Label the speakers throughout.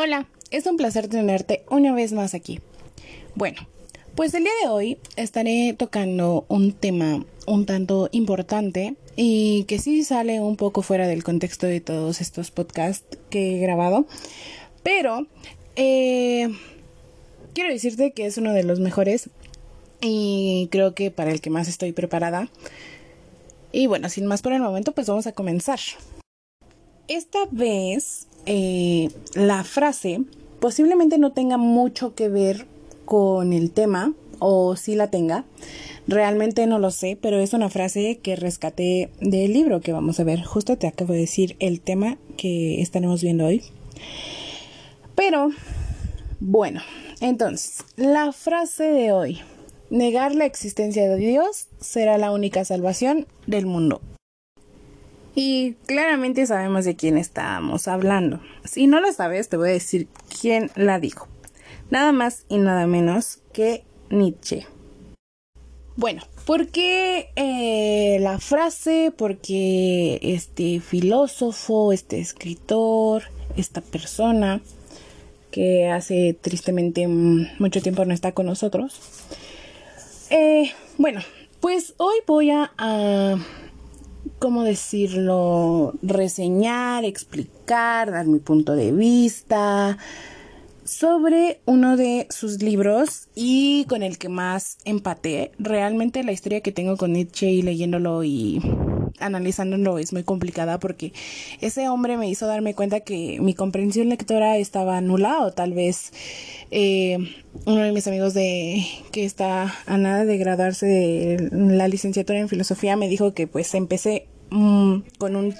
Speaker 1: Hola, es un placer tenerte una vez más aquí. Bueno, pues el día de hoy estaré tocando un tema un tanto importante y que sí sale un poco fuera del contexto de todos estos podcasts que he grabado, pero eh, quiero decirte que es uno de los mejores y creo que para el que más estoy preparada. Y bueno, sin más por el momento, pues vamos a comenzar. Esta vez eh, la frase posiblemente no tenga mucho que ver con el tema o si la tenga. Realmente no lo sé, pero es una frase que rescaté del libro que vamos a ver. Justo te acabo de decir el tema que estaremos viendo hoy. Pero, bueno, entonces, la frase de hoy. Negar la existencia de Dios será la única salvación del mundo. Y claramente sabemos de quién estamos hablando. Si no lo sabes, te voy a decir quién la dijo. Nada más y nada menos que Nietzsche. Bueno, ¿por qué eh, la frase? Porque este filósofo, este escritor, esta persona que hace tristemente mucho tiempo no está con nosotros. Eh, bueno, pues hoy voy a ¿cómo decirlo? Reseñar, explicar, dar mi punto de vista sobre uno de sus libros y con el que más empaté. Realmente la historia que tengo con Nietzsche y leyéndolo y analizándolo es muy complicada porque ese hombre me hizo darme cuenta que mi comprensión lectora estaba nula o tal vez eh, uno de mis amigos de que está a nada de graduarse de la licenciatura en filosofía me dijo que pues empecé mm, con un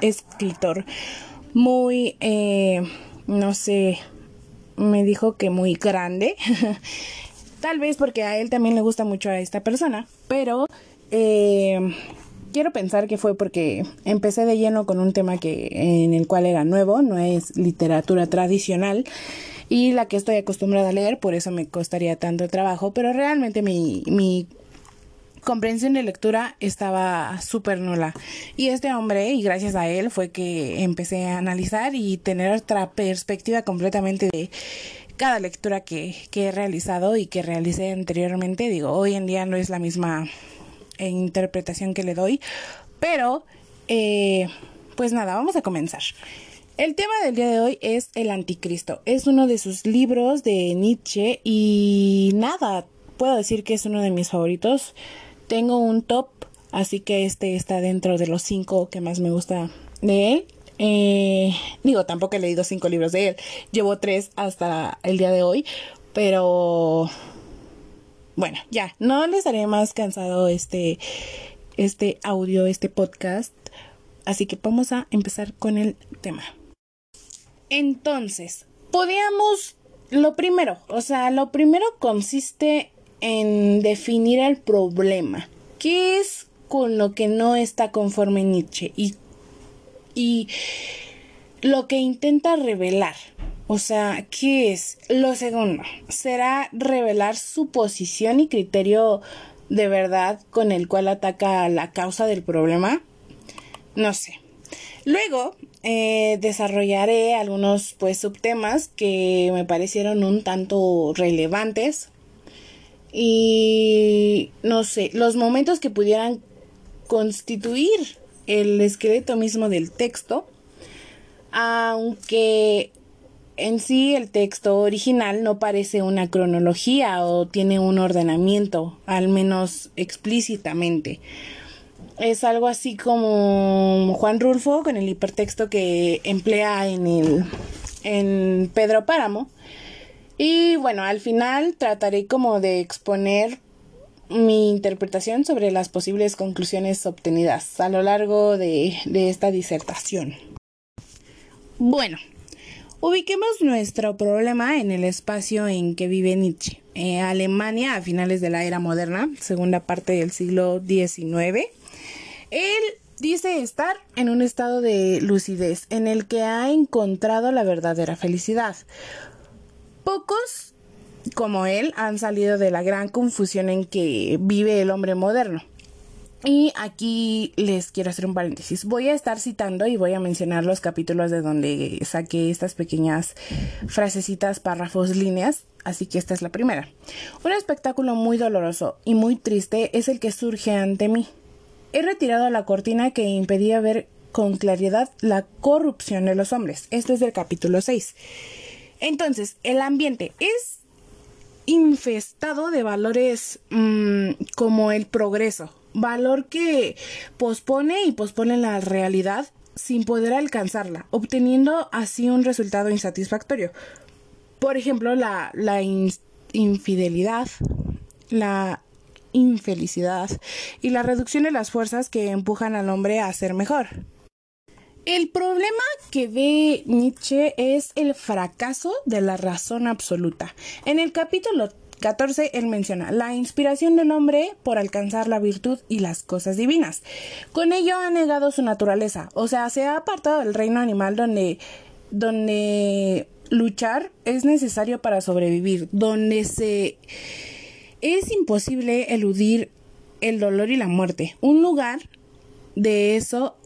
Speaker 1: escritor muy eh, no sé me dijo que muy grande. Tal vez porque a él también le gusta mucho a esta persona pero eh, quiero pensar que fue porque empecé de lleno con un tema que en el cual era nuevo, no es literatura tradicional y la que estoy acostumbrada a leer, por eso me costaría tanto trabajo, pero realmente mi, mi comprensión de lectura estaba súper nula. Y este hombre, y gracias a él, fue que empecé a analizar y tener otra perspectiva completamente de cada lectura que, que he realizado y que realicé anteriormente. Digo, hoy en día no es la misma interpretación que le doy. Pero, eh, pues nada, vamos a comenzar. El tema del día de hoy es el anticristo. Es uno de sus libros de Nietzsche y nada, puedo decir que es uno de mis favoritos. Tengo un top, así que este está dentro de los cinco que más me gusta de él. Eh, digo, tampoco he leído cinco libros de él. Llevo tres hasta el día de hoy, pero bueno, ya, no les haré más cansado este, este audio, este podcast. Así que vamos a empezar con el tema. Entonces, podríamos, lo primero, o sea, lo primero consiste en definir el problema. ¿Qué es con lo que no está conforme Nietzsche? Y, y lo que intenta revelar. O sea, ¿qué es? Lo segundo, será revelar su posición y criterio de verdad con el cual ataca la causa del problema. No sé. Luego eh, desarrollaré algunos pues subtemas que me parecieron un tanto relevantes y no sé, los momentos que pudieran constituir el esqueleto mismo del texto, aunque en sí el texto original no parece una cronología o tiene un ordenamiento, al menos explícitamente. Es algo así como Juan Rulfo con el hipertexto que emplea en el en Pedro Páramo. Y bueno, al final trataré como de exponer mi interpretación sobre las posibles conclusiones obtenidas a lo largo de, de esta disertación. Bueno, Ubiquemos nuestro problema en el espacio en que vive Nietzsche. Eh, Alemania a finales de la era moderna, segunda parte del siglo XIX. Él dice estar en un estado de lucidez en el que ha encontrado la verdadera felicidad. Pocos como él han salido de la gran confusión en que vive el hombre moderno. Y aquí les quiero hacer un paréntesis. Voy a estar citando y voy a mencionar los capítulos de donde saqué estas pequeñas frasecitas, párrafos, líneas. Así que esta es la primera. Un espectáculo muy doloroso y muy triste es el que surge ante mí. He retirado la cortina que impedía ver con claridad la corrupción de los hombres. Esto es del capítulo 6. Entonces, el ambiente es infestado de valores mmm, como el progreso, valor que pospone y pospone la realidad sin poder alcanzarla, obteniendo así un resultado insatisfactorio. Por ejemplo, la, la in infidelidad, la infelicidad y la reducción de las fuerzas que empujan al hombre a ser mejor. El problema que ve Nietzsche es el fracaso de la razón absoluta. En el capítulo 14, él menciona la inspiración del hombre por alcanzar la virtud y las cosas divinas. Con ello ha negado su naturaleza, o sea, se ha apartado del reino animal donde, donde luchar es necesario para sobrevivir, donde se es imposible eludir el dolor y la muerte. Un lugar de eso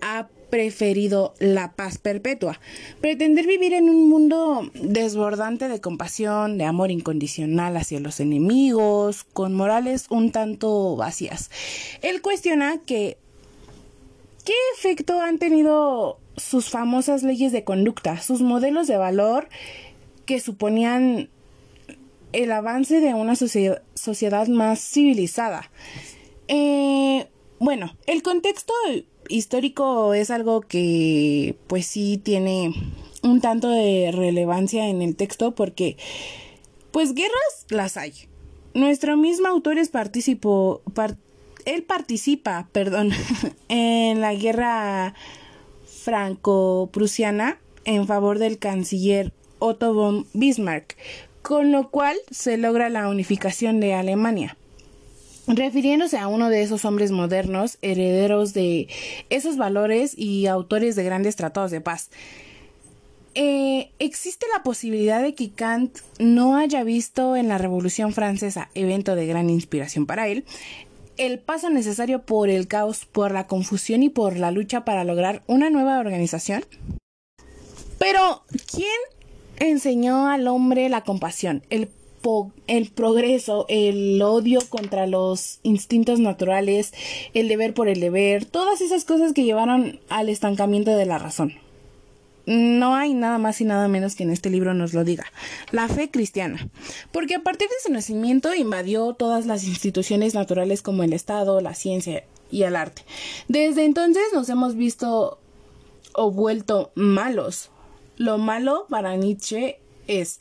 Speaker 1: ha preferido la paz perpetua. Pretender vivir en un mundo desbordante de compasión, de amor incondicional hacia los enemigos, con morales un tanto vacías. Él cuestiona que ¿qué efecto han tenido sus famosas leyes de conducta, sus modelos de valor que suponían el avance de una sociedad más civilizada? Eh, bueno, el contexto histórico es algo que pues sí tiene un tanto de relevancia en el texto porque pues guerras las hay. Nuestro mismo autor es participó, él participa, perdón, en la guerra franco-prusiana en favor del canciller Otto von Bismarck, con lo cual se logra la unificación de Alemania refiriéndose a uno de esos hombres modernos, herederos de esos valores y autores de grandes tratados de paz. Eh, existe la posibilidad de que Kant no haya visto en la Revolución Francesa, evento de gran inspiración para él, el paso necesario por el caos, por la confusión y por la lucha para lograr una nueva organización. Pero, ¿quién enseñó al hombre la compasión, el progreso, el odio contra los instintos naturales, el deber por el deber, todas esas cosas que llevaron al estancamiento de la razón. No hay nada más y nada menos que en este libro nos lo diga. La fe cristiana. Porque a partir de su nacimiento invadió todas las instituciones naturales como el Estado, la ciencia y el arte. Desde entonces nos hemos visto o vuelto malos. Lo malo para Nietzsche es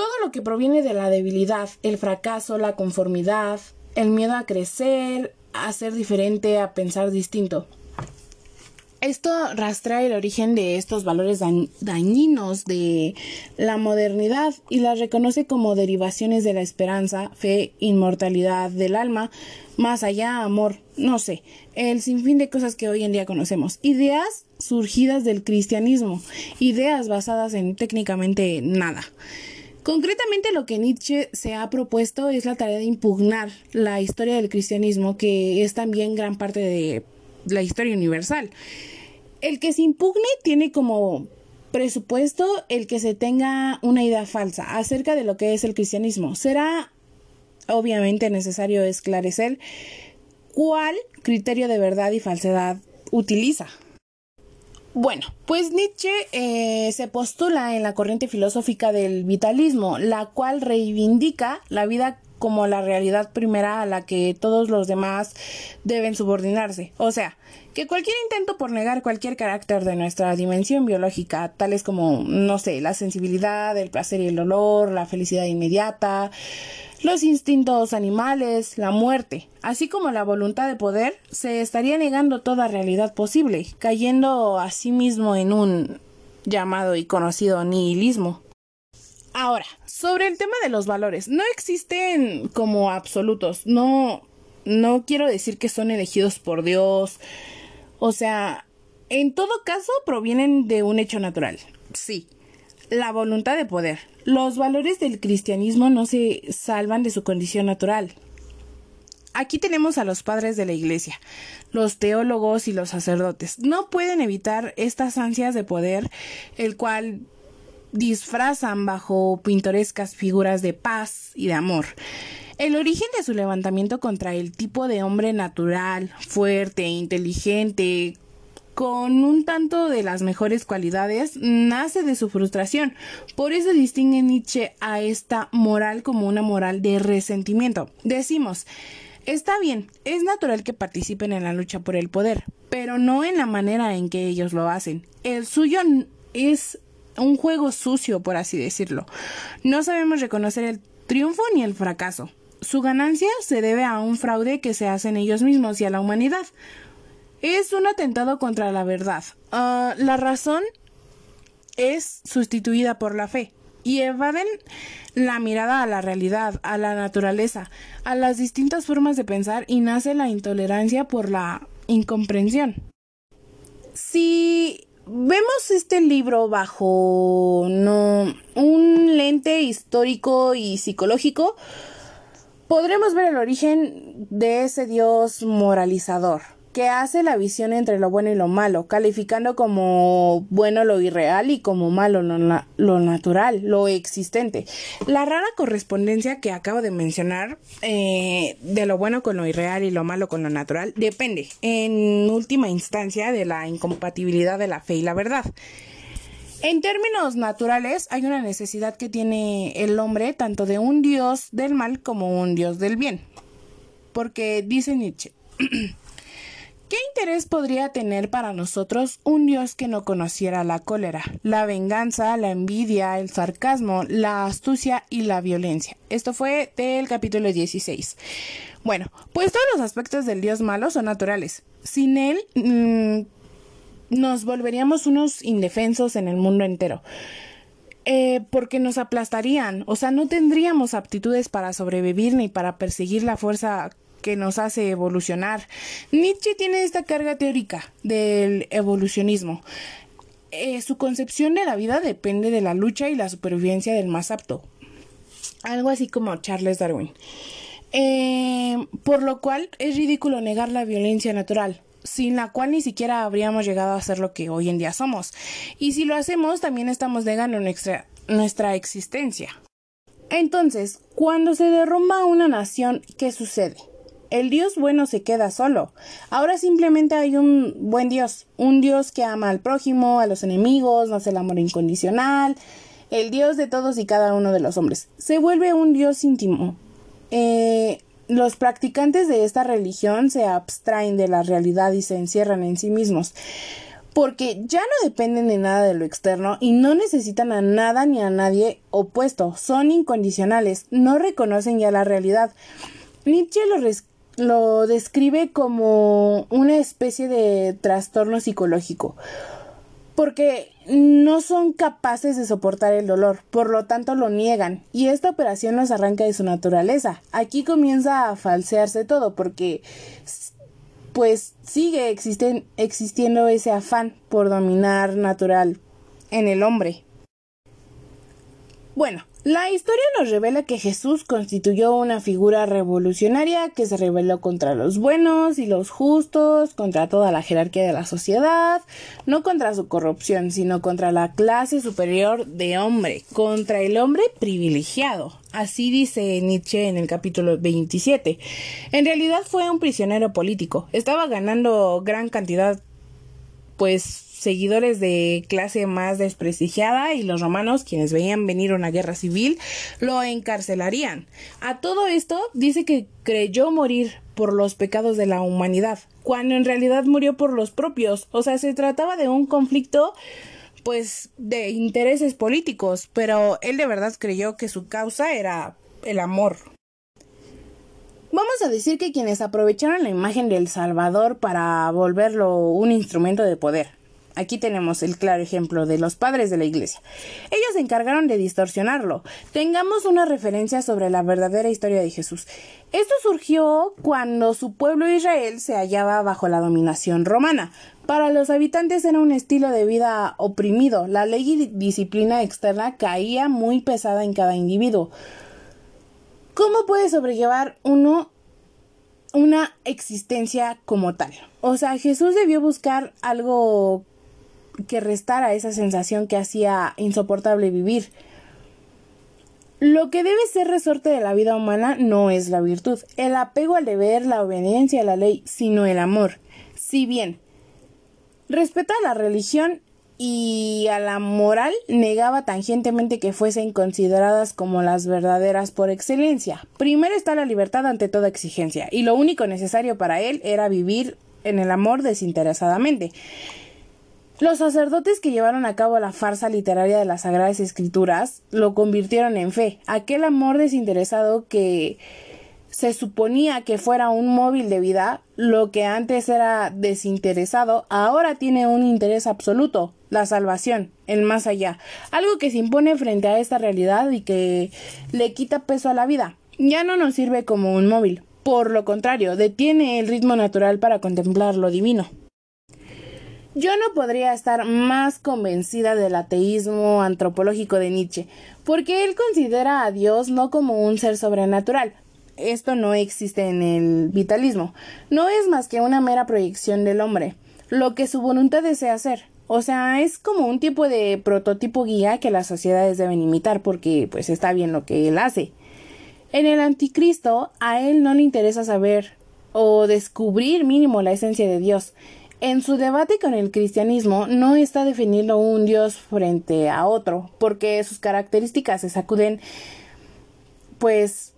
Speaker 1: todo lo que proviene de la debilidad, el fracaso, la conformidad, el miedo a crecer, a ser diferente, a pensar distinto. Esto rastrea el origen de estos valores dañinos de la modernidad y las reconoce como derivaciones de la esperanza, fe, inmortalidad del alma, más allá, amor, no sé, el sinfín de cosas que hoy en día conocemos. Ideas surgidas del cristianismo, ideas basadas en técnicamente nada. Concretamente lo que Nietzsche se ha propuesto es la tarea de impugnar la historia del cristianismo, que es también gran parte de la historia universal. El que se impugne tiene como presupuesto el que se tenga una idea falsa acerca de lo que es el cristianismo. Será obviamente necesario esclarecer cuál criterio de verdad y falsedad utiliza. Bueno, pues Nietzsche eh, se postula en la corriente filosófica del vitalismo, la cual reivindica la vida como la realidad primera a la que todos los demás deben subordinarse. O sea, que cualquier intento por negar cualquier carácter de nuestra dimensión biológica, tales como, no sé, la sensibilidad, el placer y el dolor, la felicidad inmediata, los instintos animales, la muerte, así como la voluntad de poder, se estaría negando toda realidad posible, cayendo a sí mismo en un llamado y conocido nihilismo. Ahora, sobre el tema de los valores, no existen como absolutos, no no quiero decir que son elegidos por Dios, o sea, en todo caso provienen de un hecho natural. Sí, la voluntad de poder. Los valores del cristianismo no se salvan de su condición natural. Aquí tenemos a los padres de la Iglesia, los teólogos y los sacerdotes. No pueden evitar estas ansias de poder, el cual disfrazan bajo pintorescas figuras de paz y de amor. El origen de su levantamiento contra el tipo de hombre natural, fuerte, inteligente, con un tanto de las mejores cualidades, nace de su frustración. Por eso distingue Nietzsche a esta moral como una moral de resentimiento. Decimos, está bien, es natural que participen en la lucha por el poder, pero no en la manera en que ellos lo hacen. El suyo es un juego sucio, por así decirlo. No sabemos reconocer el triunfo ni el fracaso. Su ganancia se debe a un fraude que se hacen ellos mismos y a la humanidad. Es un atentado contra la verdad. Ah, la razón es sustituida por la fe y evaden la mirada a la realidad, a la naturaleza, a las distintas formas de pensar y nace la intolerancia por la incomprensión. Si vemos este libro bajo no un lente histórico y psicológico, podremos ver el origen de ese Dios moralizador, que hace la visión entre lo bueno y lo malo, calificando como bueno lo irreal y como malo lo, natural, lo existente. La rara correspondencia que acabo de mencionar eh, de lo bueno con lo irreal y lo malo con lo natural depende, en última instancia, de la incompatibilidad de la fe y la verdad. En términos naturales, hay una necesidad que tiene el hombre tanto de un dios del mal como un dios del bien. Porque dice Nietzsche, ¿qué interés podría tener para nosotros un dios que no conociera la cólera, la venganza, la envidia, el sarcasmo, la astucia y la violencia? Esto fue del capítulo 16. Bueno, pues todos los aspectos del dios malo son naturales. Sin él, mm, nos volveríamos unos indefensos en el mundo entero. Eh, porque nos aplastarían, o sea, no tendríamos aptitudes para sobrevivir ni para perseguir la fuerza que nos hace evolucionar. Nietzsche tiene esta carga teórica del evolucionismo. Eh, su concepción de la vida depende de la lucha y la supervivencia del más apto. Algo así como Charles Darwin. Eh, por lo cual es ridículo negar la violencia natural sin la cual ni siquiera habríamos llegado a ser lo que hoy en día somos. Y si lo hacemos, también estamos negando nuestra, nuestra existencia. Entonces, cuando se derrumba una nación, ¿qué sucede? El Dios bueno se queda solo. Ahora simplemente hay un buen Dios, un Dios que ama al prójimo, a los enemigos, no hace el amor incondicional, el Dios de todos y cada uno de los hombres. Se vuelve un Dios íntimo. Eh, los practicantes de esta religión se abstraen de la realidad y se encierran en sí mismos, porque ya no dependen de nada de lo externo y no necesitan a nada ni a nadie opuesto, son incondicionales, no reconocen ya la realidad. Nietzsche lo, lo describe como una especie de trastorno psicológico, porque no son capaces de soportar el dolor, por lo tanto lo niegan, y esta operación los arranca de su naturaleza. Aquí comienza a falsearse todo, porque pues sigue existiendo ese afán por dominar natural en el hombre. Bueno, la historia nos revela que Jesús constituyó una figura revolucionaria que se rebeló contra los buenos y los justos, contra toda la jerarquía de la sociedad, no contra su corrupción, sino contra la clase superior de hombre, contra el hombre privilegiado. Así dice Nietzsche en el capítulo 27. En realidad fue un prisionero político. Estaba ganando gran cantidad, pues seguidores de clase más desprestigiada y los romanos, quienes veían venir una guerra civil, lo encarcelarían. A todo esto dice que creyó morir por los pecados de la humanidad, cuando en realidad murió por los propios. O sea, se trataba de un conflicto pues de intereses políticos, pero él de verdad creyó que su causa era el amor. Vamos a decir que quienes aprovecharon la imagen del Salvador para volverlo un instrumento de poder. Aquí tenemos el claro ejemplo de los padres de la Iglesia. Ellos se encargaron de distorsionarlo. Tengamos una referencia sobre la verdadera historia de Jesús. Esto surgió cuando su pueblo Israel se hallaba bajo la dominación romana. Para los habitantes era un estilo de vida oprimido. La ley y disciplina externa caía muy pesada en cada individuo. ¿Cómo puede sobrellevar uno una existencia como tal. O sea, Jesús debió buscar algo que restara esa sensación que hacía insoportable vivir. Lo que debe ser resorte de la vida humana no es la virtud, el apego al deber, la obediencia a la ley, sino el amor. Si bien respeta la religión y a la moral negaba tangentemente que fuesen consideradas como las verdaderas por excelencia. Primero está la libertad ante toda exigencia, y lo único necesario para él era vivir en el amor desinteresadamente. Los sacerdotes que llevaron a cabo la farsa literaria de las Sagradas Escrituras lo convirtieron en fe, aquel amor desinteresado que se suponía que fuera un móvil de vida, lo que antes era desinteresado, ahora tiene un interés absoluto, la salvación, el más allá, algo que se impone frente a esta realidad y que le quita peso a la vida. Ya no nos sirve como un móvil, por lo contrario, detiene el ritmo natural para contemplar lo divino. Yo no podría estar más convencida del ateísmo antropológico de Nietzsche, porque él considera a Dios no como un ser sobrenatural. Esto no existe en el vitalismo. No es más que una mera proyección del hombre, lo que su voluntad desea hacer. O sea, es como un tipo de prototipo guía que las sociedades deben imitar porque pues está bien lo que él hace. En el anticristo a él no le interesa saber o descubrir mínimo la esencia de Dios. En su debate con el cristianismo no está definiendo un Dios frente a otro, porque sus características se sacuden, pues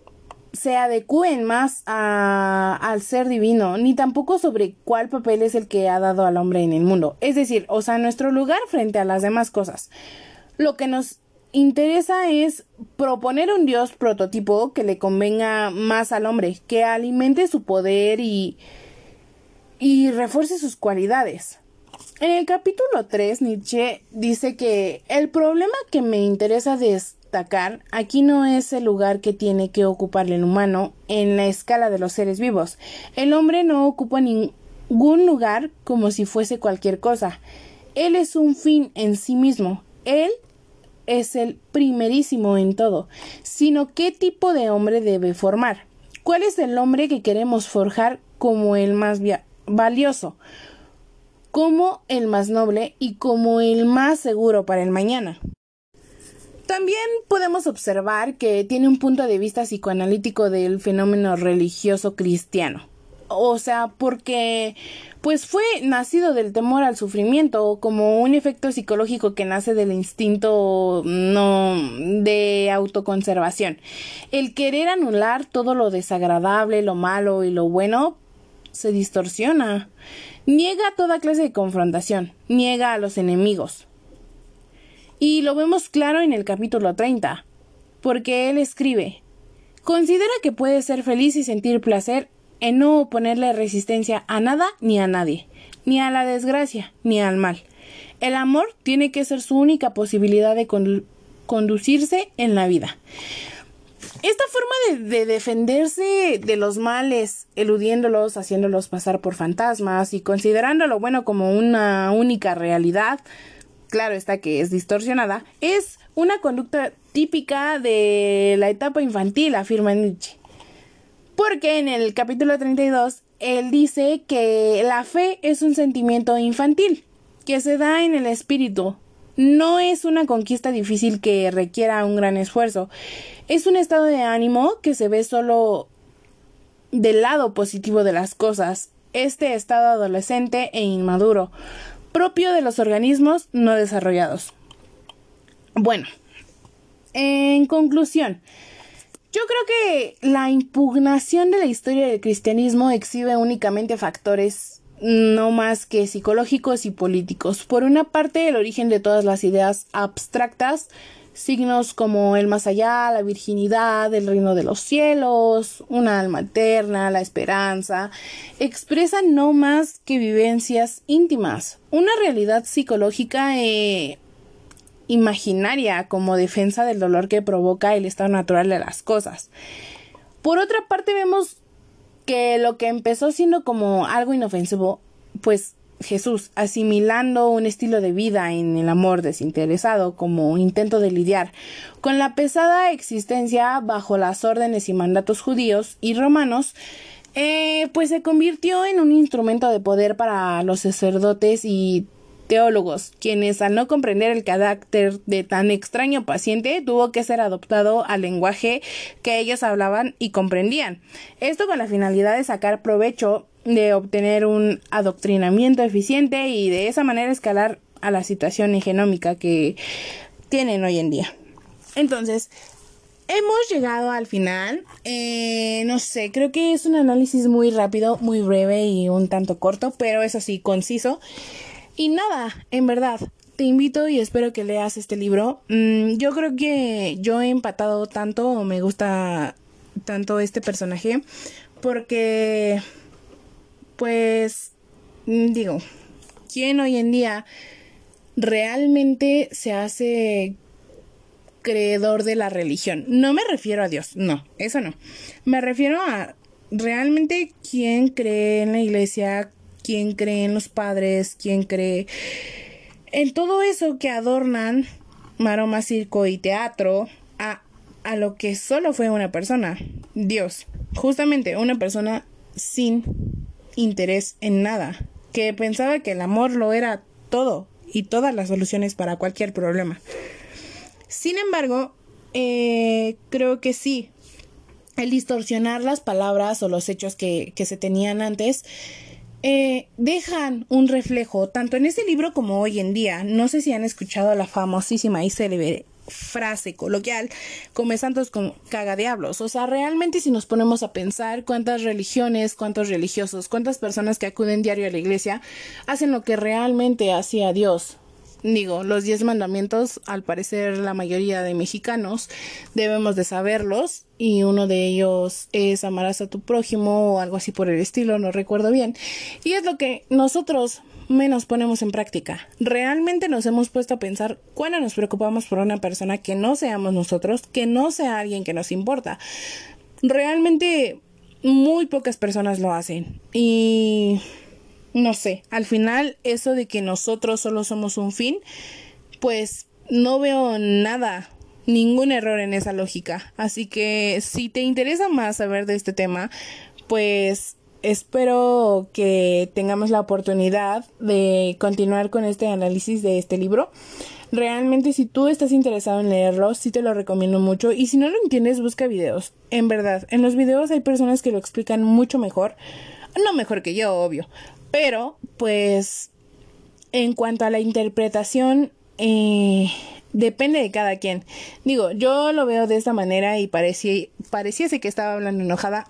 Speaker 1: se adecúen más a, al ser divino, ni tampoco sobre cuál papel es el que ha dado al hombre en el mundo. Es decir, o sea, nuestro lugar frente a las demás cosas. Lo que nos interesa es proponer un Dios prototipo que le convenga más al hombre, que alimente su poder y y refuerce sus cualidades. En el capítulo 3, Nietzsche dice que el problema que me interesa destacar aquí no es el lugar que tiene que ocupar el humano en la escala de los seres vivos. El hombre no ocupa ningún lugar como si fuese cualquier cosa. Él es un fin en sí mismo. Él es el primerísimo en todo, sino qué tipo de hombre debe formar. ¿Cuál es el hombre que queremos forjar como el más valioso, como el más noble y como el más seguro para el mañana. También podemos observar que tiene un punto de vista psicoanalítico del fenómeno religioso cristiano. O sea, porque pues fue nacido del temor al sufrimiento como un efecto psicológico que nace del instinto no de autoconservación. El querer anular todo lo desagradable, lo malo y lo bueno se distorsiona. Niega toda clase de confrontación, niega a los enemigos. Y lo vemos claro en el capítulo 30, porque él escribe, considera que puede ser feliz y sentir placer en no oponerle resistencia a nada ni a nadie, ni a la desgracia, ni al mal. El amor tiene que ser su única posibilidad de conducirse en la vida. Esta forma de, defenderse de los males, eludiéndolos, haciéndolos pasar por fantasmas y considerándolo bueno como una única realidad, claro está que es distorsionada, es una conducta típica de la etapa infantil, afirma Nietzsche. Porque en el capítulo 32 él dice que la fe es un sentimiento infantil, que se da en el espíritu, no es una conquista difícil que requiera un gran esfuerzo. Es un estado de ánimo que se ve solo del lado positivo de las cosas. Este estado adolescente e inmaduro, propio de los organismos no desarrollados. Bueno, en conclusión, yo creo que la impugnación de la historia del cristianismo exhibe únicamente factores no más que psicológicos y políticos. Por una parte, el origen de todas las ideas abstractas, signos como el más allá, la virginidad, el reino de los cielos, una alma eterna, la esperanza, expresan no más que vivencias íntimas, una realidad psicológica e imaginaria como defensa del dolor que provoca el estado natural de las cosas. Por otra parte, vemos que lo que empezó siendo como algo inofensivo, pues Jesús, asimilando un estilo de vida en el amor desinteresado como intento de lidiar con la pesada existencia bajo las órdenes y mandatos judíos y romanos, eh, pues se convirtió en un instrumento de poder para los sacerdotes y teólogos, quienes al no comprender el carácter de tan extraño paciente tuvo que ser adoptado al lenguaje que ellos hablaban y comprendían. Esto con la finalidad de sacar provecho de obtener un adoctrinamiento eficiente y de esa manera escalar a la situación genómica que tienen hoy en día. Entonces, hemos llegado al final. Eh, no sé, creo que es un análisis muy rápido, muy breve y un tanto corto, pero es así, conciso. Y nada, en verdad, te invito y espero que leas este libro. Mm, yo creo que yo he empatado tanto, o me gusta tanto este personaje, porque, pues, mm, digo, ¿quién hoy en día realmente se hace creedor de la religión? No me refiero a Dios, no, eso no. Me refiero a realmente quién cree en la iglesia, quién cree en los padres, quién cree en todo eso que adornan maroma, circo y teatro a, a lo que solo fue una persona, Dios. Justamente una persona sin interés en nada, que pensaba que el amor lo era todo y todas las soluciones para cualquier problema. Sin embargo, eh, creo que sí, el distorsionar las palabras o los hechos que, que se tenían antes eh, dejan un reflejo tanto en ese libro como hoy en día. No sé si han escuchado la famosísima y célebre frase coloquial, come santos con caga diablos. O sea, realmente si nos ponemos a pensar cuántas religiones, cuántos religiosos, cuántas personas que acuden diario a la iglesia hacen lo que realmente hacía Dios, digo, los diez mandamientos, al parecer la mayoría de mexicanos debemos de saberlos y uno de ellos es amarás a tu prójimo o algo así por el estilo, no recuerdo bien. Y es lo que nosotros menos ponemos en práctica. Realmente nos hemos puesto a pensar cuándo nos preocupamos por una persona que no seamos nosotros, que no sea alguien que nos importa. Realmente muy pocas personas lo hacen y no sé, al final eso de que nosotros solo somos un fin, pues no veo nada, ningún error en esa lógica. Así que si te interesa más saber de este tema, pues espero que tengamos la oportunidad de continuar con este análisis de este libro. Realmente si tú estás interesado en leerlo, sí te lo recomiendo mucho y si no lo entiendes, busca videos. En verdad, en los videos hay personas que lo explican mucho mejor. No mejor que yo, obvio, pero, pues, en cuanto a la interpretación, eh, depende de cada quien. Digo, yo lo veo de esta manera y parecía, pareciese que estaba hablando enojada.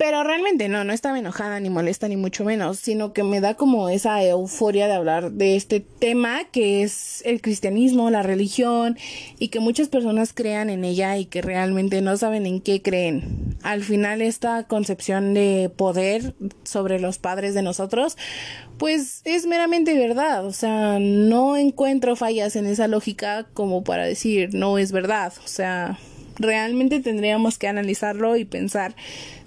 Speaker 1: Pero realmente no, no estaba enojada ni molesta ni mucho menos, sino que me da como esa euforia de hablar de este tema que es el cristianismo, la religión y que muchas personas crean en ella y que realmente no saben en qué creen. Al final esta concepción de poder sobre los padres de nosotros, pues es meramente verdad, o sea, no encuentro fallas en esa lógica como para decir no es verdad, o sea, realmente tendríamos que analizarlo y pensar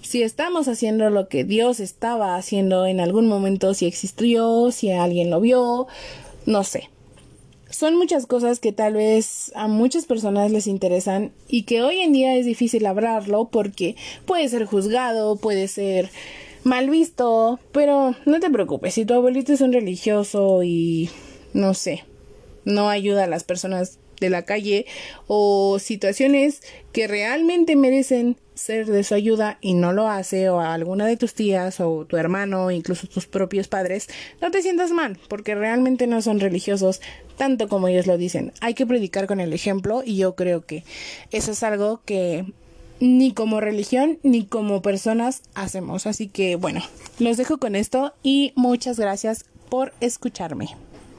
Speaker 1: si estamos haciendo lo que Dios estaba haciendo en algún momento, si existió, si alguien lo vio, no sé. Son muchas cosas que tal vez a muchas personas les interesan y que hoy en día es difícil hablarlo porque puede ser juzgado, puede ser mal visto, pero no te preocupes, si tu abuelito es un religioso y no sé, no ayuda a las personas de la calle o situaciones que realmente merecen ser de su ayuda y no lo hace o a alguna de tus tías o tu hermano, incluso tus propios padres, no te sientas mal porque realmente no son religiosos tanto como ellos lo dicen. Hay que predicar con el ejemplo y yo creo que eso es algo que ni como religión ni como personas hacemos. Así que bueno, los dejo con esto y muchas gracias por escucharme.